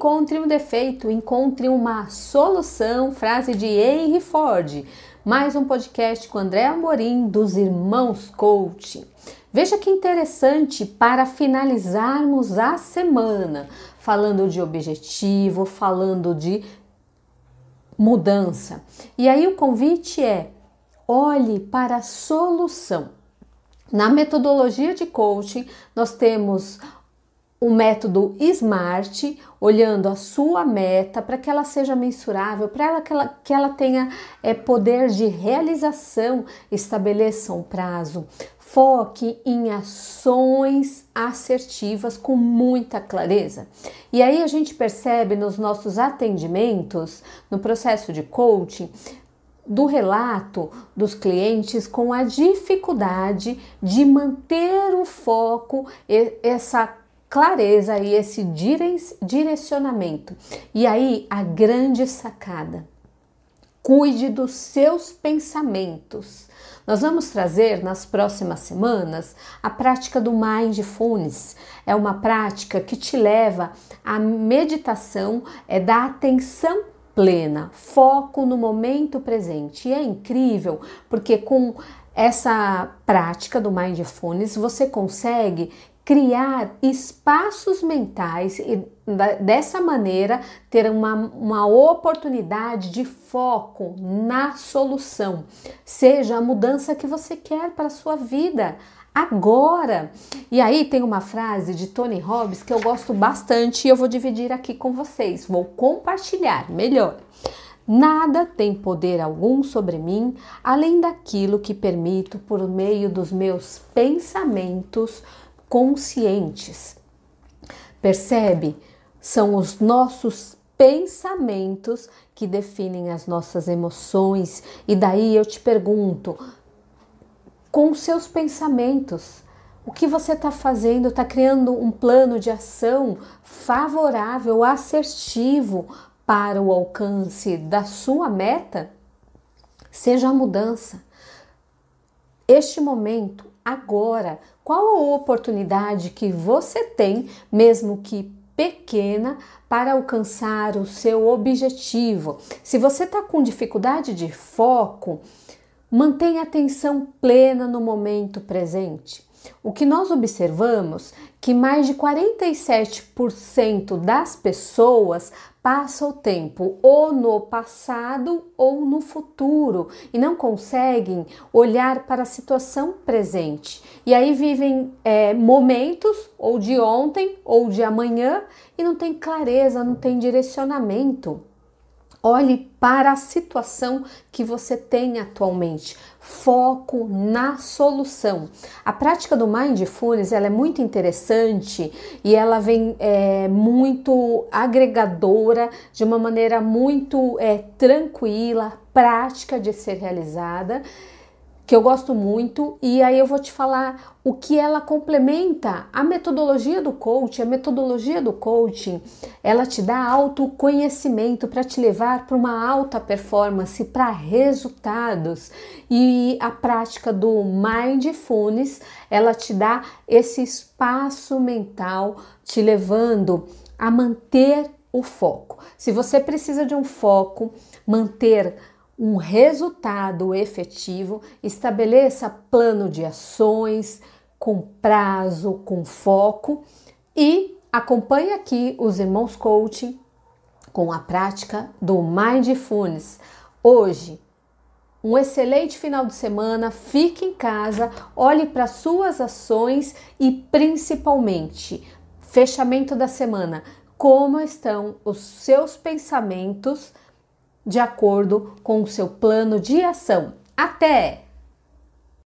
encontre um defeito, encontre uma solução. Frase de Henry Ford. Mais um podcast com André Amorim dos Irmãos Coaching. Veja que interessante para finalizarmos a semana, falando de objetivo, falando de mudança. E aí o convite é: olhe para a solução. Na metodologia de coaching, nós temos o método SMART, olhando a sua meta para que ela seja mensurável, para ela que, ela que ela tenha é, poder de realização, estabeleça um prazo. Foque em ações assertivas com muita clareza. E aí a gente percebe nos nossos atendimentos, no processo de coaching, do relato dos clientes com a dificuldade de manter o foco, essa clareza e esse direcionamento. E aí a grande sacada: cuide dos seus pensamentos. Nós vamos trazer nas próximas semanas a prática do Mindfulness. É uma prática que te leva à meditação, é da atenção plena, foco no momento presente. E é incrível porque com essa prática do Mindfulness você consegue criar espaços mentais e dessa maneira ter uma, uma oportunidade de foco na solução, seja a mudança que você quer para a sua vida agora. E aí tem uma frase de Tony Robbins que eu gosto bastante e eu vou dividir aqui com vocês, vou compartilhar melhor. Nada tem poder algum sobre mim além daquilo que permito por meio dos meus pensamentos conscientes. Percebe? São os nossos pensamentos que definem as nossas emoções. E daí eu te pergunto, com seus pensamentos, o que você está fazendo? Está criando um plano de ação favorável, assertivo para o alcance da sua meta? Seja a mudança. Este momento, agora, qual a oportunidade que você tem, mesmo que pequena, para alcançar o seu objetivo? Se você está com dificuldade de foco, mantenha atenção plena no momento presente. O que nós observamos que mais de 47% das pessoas passa o tempo ou no passado ou no futuro e não conseguem olhar para a situação presente. E aí vivem é, momentos ou de ontem ou de amanhã e não tem clareza, não tem direcionamento. Olhe para a situação que você tem atualmente. Foco na solução. A prática do Mindfulness ela é muito interessante e ela vem é, muito agregadora, de uma maneira muito é, tranquila, prática de ser realizada que eu gosto muito, e aí eu vou te falar o que ela complementa a metodologia do coaching. A metodologia do coaching, ela te dá autoconhecimento para te levar para uma alta performance, para resultados. E a prática do Mindfulness, ela te dá esse espaço mental te levando a manter o foco. Se você precisa de um foco, manter um resultado efetivo, estabeleça plano de ações com prazo, com foco e acompanhe aqui os irmãos coaching com a prática do Mindfulness. Hoje, um excelente final de semana, fique em casa, olhe para suas ações e principalmente, fechamento da semana, como estão os seus pensamentos de acordo com o seu plano de ação. Até!